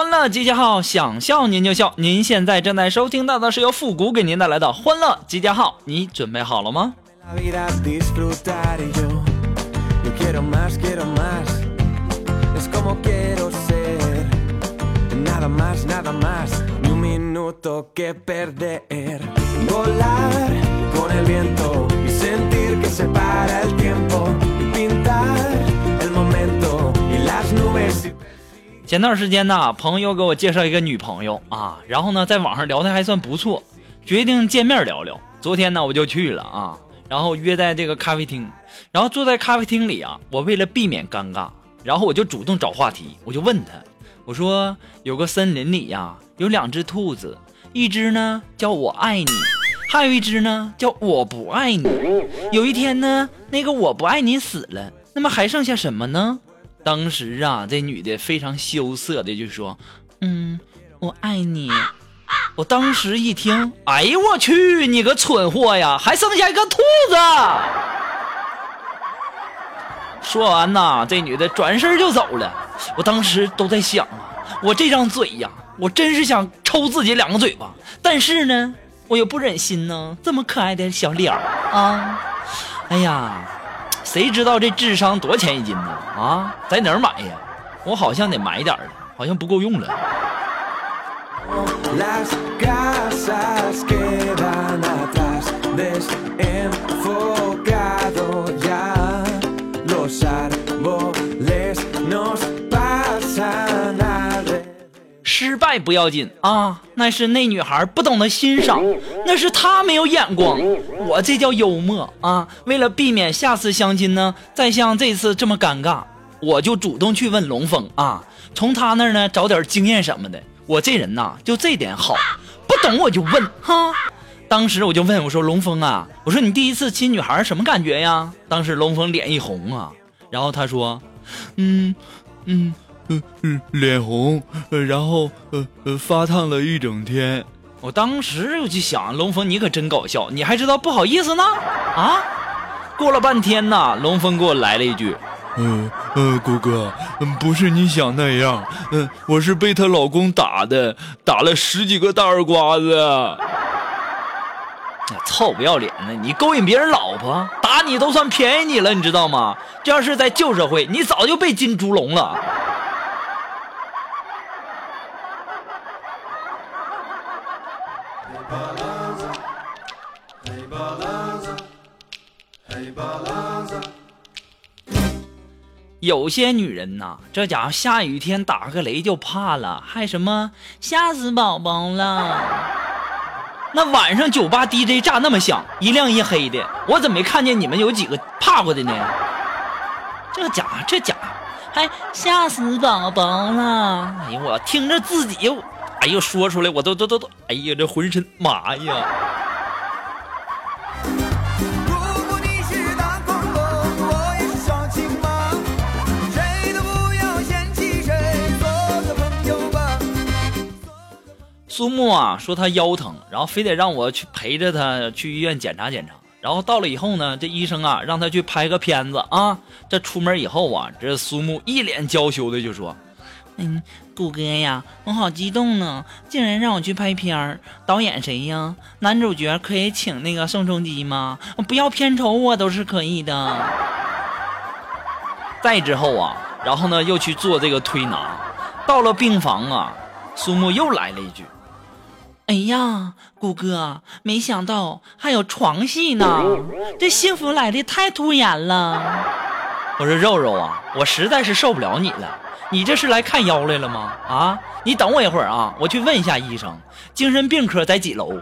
欢乐集结号，想笑您就笑。您现在正在收听到的是由复古给您带来的欢乐集结号，你准备好了吗？前段时间呢，朋友给我介绍一个女朋友啊，然后呢，在网上聊的还算不错，决定见面聊聊。昨天呢，我就去了啊，然后约在这个咖啡厅，然后坐在咖啡厅里啊，我为了避免尴尬，然后我就主动找话题，我就问他，我说有个森林里呀、有两只兔子，一只呢叫我爱你，还有一只呢叫我不爱你。有一天呢，那个我不爱你死了，那么还剩下什么呢？当时啊，这女的非常羞涩的就说：“嗯，我爱你。”我当时一听，哎呦我去，你个蠢货呀，还剩下一个兔子！说完呐，这女的转身就走了。我当时都在想啊，我这张嘴呀，我真是想抽自己两个嘴巴，但是呢，我又不忍心呢，这么可爱的小脸儿啊，哎呀，谁知道这智商多钱一斤呢？啊，在哪儿买呀？我好像得买点儿了，好像不够用了。失败不要紧啊，那是那女孩不懂得欣赏，那是她没有眼光。我这叫幽默啊！为了避免下次相亲呢，再像这次这么尴尬，我就主动去问龙峰啊，从他那儿呢找点经验什么的。我这人呐，就这点好，不懂我就问哈。当时我就问我说：“龙峰啊，我说你第一次亲女孩什么感觉呀？”当时龙峰脸一红啊，然后他说：“嗯嗯。”呃呃，脸红，呃，然后呃呃发烫了一整天。我当时我就想，龙峰你可真搞笑，你还知道不好意思呢？啊！过了半天呢，龙峰给我来了一句：“呃呃，谷哥，嗯，不是你想那样，嗯、我是被她老公打的，打了十几个大耳刮子。”哎臭不要脸的！你勾引别人老婆，打你都算便宜你了，你知道吗？这要是在旧社会，你早就被金猪笼了。有些女人呐，这家伙下雨天打个雷就怕了，还什么 吓死宝宝了。那晚上酒吧 DJ 炸那么响，一亮一黑的，我怎么没看见你们有几个怕过的呢？这家伙，这家伙还吓死宝宝了！哎呦，我听着自己，哎呦，说出来我都都都都，哎呀，这浑身麻呀！苏木啊说他腰疼，然后非得让我去陪着他去医院检查检查。然后到了以后呢，这医生啊让他去拍个片子啊。这出门以后啊，这苏木一脸娇羞的就说：“嗯，谷哥呀，我好激动呢，竟然让我去拍片儿。导演谁呀？男主角可以请那个宋仲基吗？不要片酬我都是可以的。”再之后啊，然后呢又去做这个推拿。到了病房啊，苏木又来了一句。哎呀，谷哥，没想到还有床戏呢，这幸福来的太突然了。我说肉肉啊，我实在是受不了你了，你这是来看腰来了吗？啊，你等我一会儿啊，我去问一下医生，精神病科在几楼？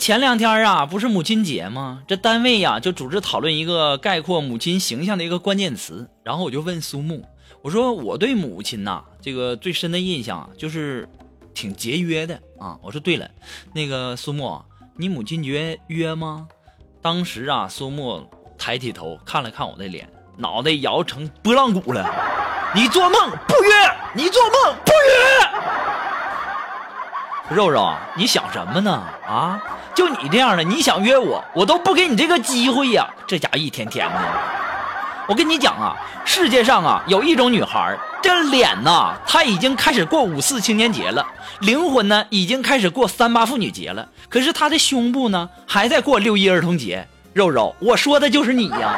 前两天啊，不是母亲节吗？这单位呀就组织讨论一个概括母亲形象的一个关键词。然后我就问苏木，我说我对母亲呐，这个最深的印象就是挺节约的啊。我说对了，那个苏木，你母亲节约吗？当时啊，苏木抬起头看了看我的脸，脑袋摇成拨浪鼓了。你做梦不约，你做梦不约。肉肉，你想什么呢？啊，就你这样的，你想约我，我都不给你这个机会呀！这家一天天的，我跟你讲啊，世界上啊有一种女孩，这脸呐，她已经开始过五四青年节了，灵魂呢已经开始过三八妇女节了，可是她的胸部呢还在过六一儿童节。肉肉，我说的就是你呀！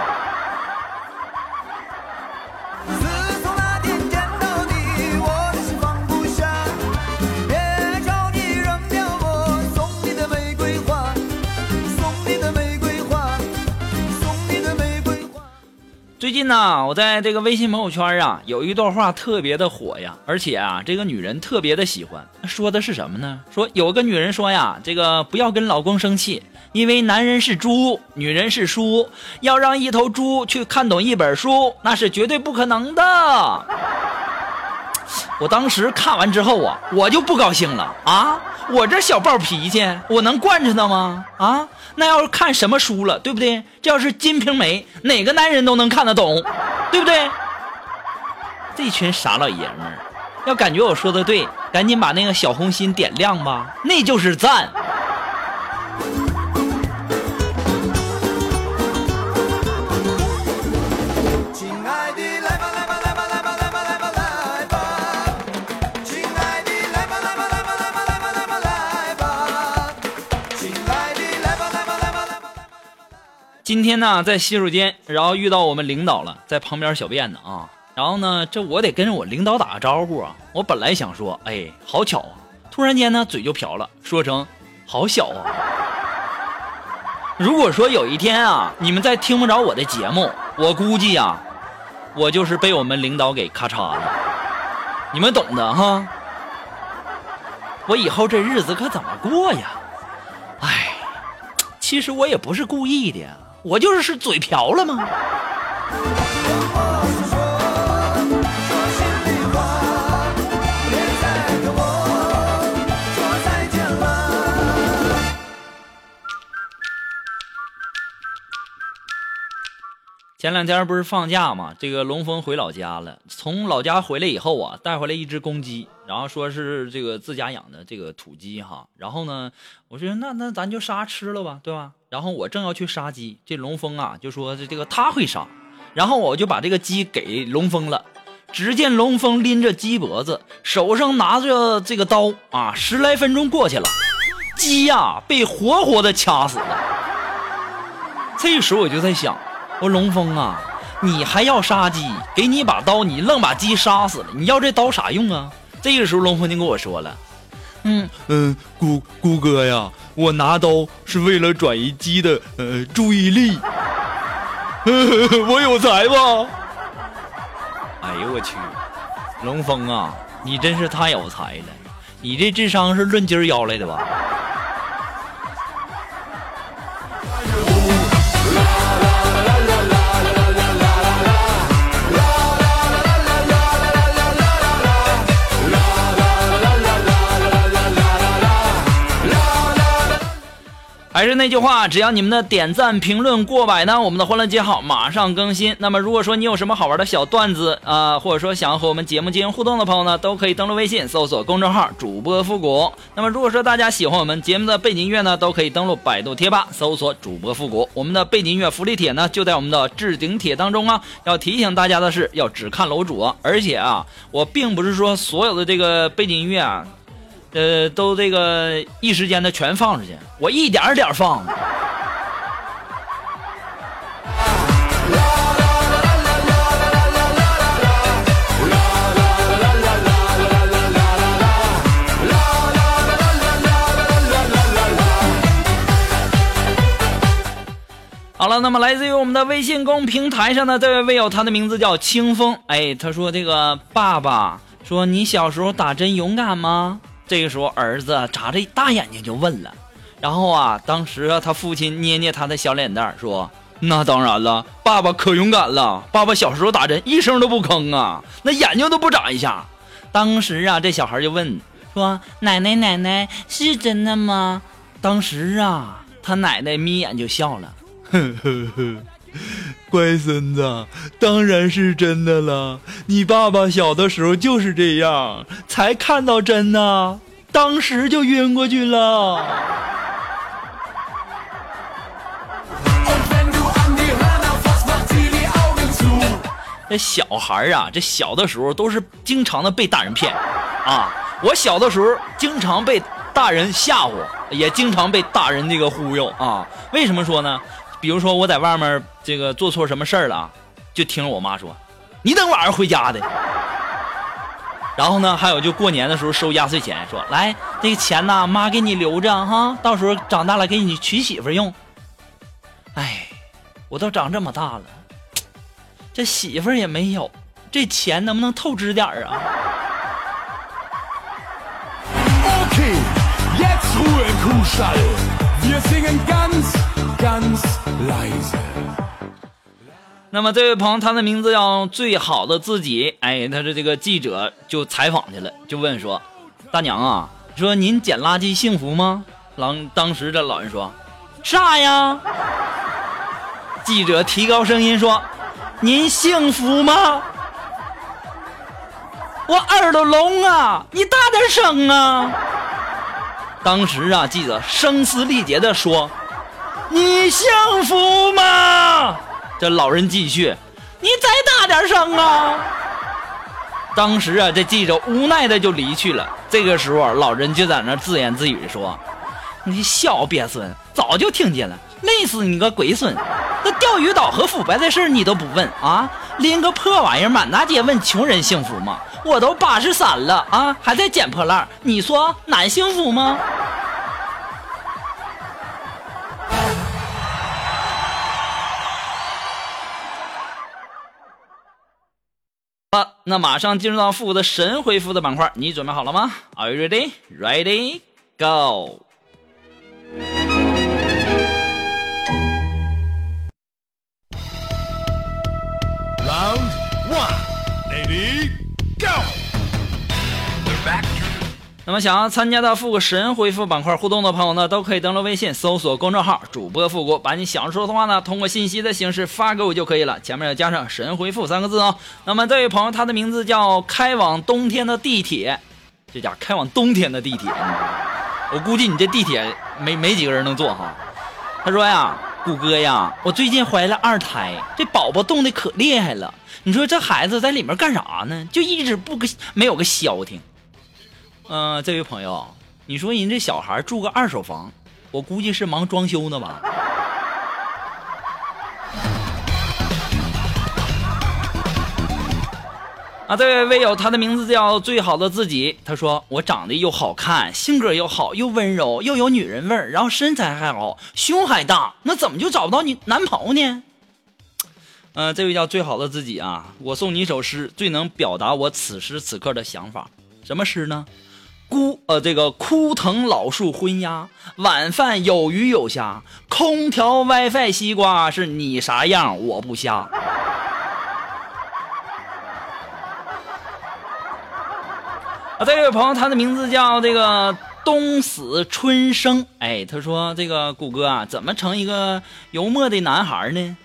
最近呢，我在这个微信朋友圈啊，有一段话特别的火呀，而且啊，这个女人特别的喜欢。说的是什么呢？说有个女人说呀，这个不要跟老公生气，因为男人是猪，女人是书，要让一头猪去看懂一本书，那是绝对不可能的。我当时看完之后啊，我就不高兴了啊！我这小暴脾气，我能惯着他吗？啊，那要是看什么书了，对不对？这要是《金瓶梅》，哪个男人都能看得懂，对不对？这群傻老爷们儿，要感觉我说的对，赶紧把那个小红心点亮吧，那就是赞。今天呢，在洗手间，然后遇到我们领导了，在旁边小便呢啊。然后呢，这我得跟我领导打个招呼啊。我本来想说，哎，好巧啊，突然间呢，嘴就瓢了，说成好小啊。如果说有一天啊，你们再听不着我的节目，我估计呀、我就是被我们领导给咔嚓了，你们懂的哈。我以后这日子可怎么过呀？哎，其实我也不是故意的呀，我就是是嘴瓢了吗？前两天不是放假嘛，这个龙峰回老家了。从老家回来以后啊，带回来一只公鸡，然后说是这个自家养的这个土鸡哈。然后呢，我说那那咱就杀吃了吧，对吧？然后我正要去杀鸡，这龙峰啊就说这这个他会杀，然后我就把这个鸡给龙峰了。只见龙峰拎着鸡脖子，手上拿着这个刀啊，十来分钟过去了，鸡呀、被活活的掐死了。这时候我就在想，我说龙峰啊，你还要杀鸡？给你把刀，你愣把鸡杀死了，你要这刀啥用啊？这个时候龙峰就跟我说了，嗯嗯，姑姑哥呀，我拿刀是为了转移鸡的呃注意力，我有才吧？哎呦我去，龙峰啊，你真是太有才了，你这智商是论斤儿要来的吧？还是那句话，只要你们的点赞、评论过百呢，我们的欢乐街号马上更新。那么，如果说你有什么好玩的小段子啊、或者说想要和我们节目进行互动的朋友呢，都可以登录微信搜索公众号“主播复古”。那么，如果说大家喜欢我们节目的背景音乐呢，都可以登录百度贴吧搜索“主播复古”。我们的背景音乐福利帖呢，就在我们的置顶帖当中啊。要提醒大家的是，要只看楼主，而且啊，我并不是说所有的这个背景音乐啊。呃，都这个一时间的全放出去，我一点儿点儿放。好了，那么来自于我们的微信公平台上的这位微友，他的名字叫清风。哎，他说这个爸爸说你小时候打针勇敢吗？这个时候儿子眨着大眼睛就问了，然后啊，当时，他父亲捏捏他的小脸蛋，说：“那当然了，爸爸可勇敢了。爸爸小时候打针一声都不吭啊，那眼睛都不眨一下。”当时啊，这小孩就问说：“奶奶，奶奶是真的吗？”当时啊，他奶奶眯眼就笑了，呵呵呵，乖孙子，当然是真的了。你爸爸小的时候就是这样，才看到针呢，当时就晕过去了。这小孩啊，这小的时候都是经常的被大人骗，啊，我小的时候经常被大人吓唬，也经常被大人这个忽悠啊。为什么说呢？比如说我在外面这个做错什么事儿了，就听着我妈说，你等晚上回家的。然后呢，还有就过年的时候收压岁钱，说来这个钱呢，妈给你留着哈，到时候长大了给你娶媳妇用。哎，我都长这么大了。这媳妇儿也没有，这钱能不能透支点儿啊？OK，jetzt Ruhe, Kuhstall，wir singen ganz, ganz. 那么这位朋友，他的名字叫最好的自己。哎，他是这个记者就采访去了，就问说：“大娘啊，说您捡垃圾幸福吗？”老当时这老人说：“啥呀？”记者提高声音说。您幸福吗？我耳朵聋啊！你大点声啊！当时啊，记者声嘶力竭地说：“你幸福吗？”这老人继续：“你再大点声啊！”当时啊，这记者无奈的就离去了。这个时候，老人就在那自言自语说：“你小鳖孙，早就听见了。”累死你个龟孙！那钓鱼岛和腐败的事你都不问啊？拎个破玩意儿满大街问穷人幸福吗？我都八十三了啊，还在捡破烂，你说难幸福吗？那马上进入到复古的神回复的板块，你准备好了吗？Are you ready? Ready? Go! round one baby 那么想要参加到复古神回复板块互动的朋友呢，都可以登录微信搜索公众号“主播复古”，把你想说的话呢，通过信息的形式发给我就可以了，前面要加上“神回复”三个字哦。那么这位朋友，他的名字叫开往冬天的地铁，这家开往冬天的地铁，我估计你这地铁没没几个人能坐哈。他说呀，谷歌呀，我最近怀了二胎，这宝宝冻得可厉害了。你说这孩子在里面干啥呢？就一直不没有个消停。嗯，这位朋友，你说人这小孩住个二手房，我估计是忙装修呢吧？啊，这位微友，他的名字叫最好的自己。他说我长得又好看，性格又好，又温柔，又有女人味儿，然后身材还好，胸还大，那怎么就找不到你男朋友呢？嗯，这位叫最好的自己啊，我送你一首诗，最能表达我此时此刻的想法。什么诗呢？孤呃，这个枯藤老树昏鸦，晚饭有鱼有虾，空调 WiFi 西瓜是你啥样我不瞎。啊，这位朋友，他的名字叫这个冬死春生。哎，他说这个谷歌啊，怎么成一个幽默的男孩呢？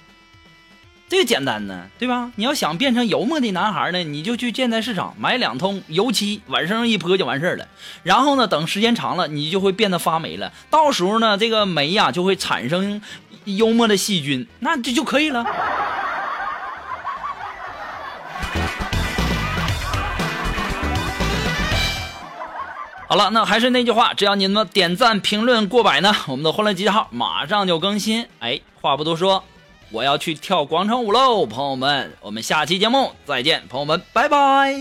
这个简单呢，对吧？你要想变成幽默的男孩呢，你就去建材市场买两桶油漆，往身上一泼就完事儿了。然后呢，等时间长了，你就会变得发霉了。到时候呢，这个霉呀就会产生幽默的细菌，那这就可以了。好了，那还是那句话，只要你们点赞评论过百呢，我们的欢乐集结号马上就更新。哎，话不多说。我要去跳广场舞喽，朋友们，我们下期节目再见，朋友们，拜拜。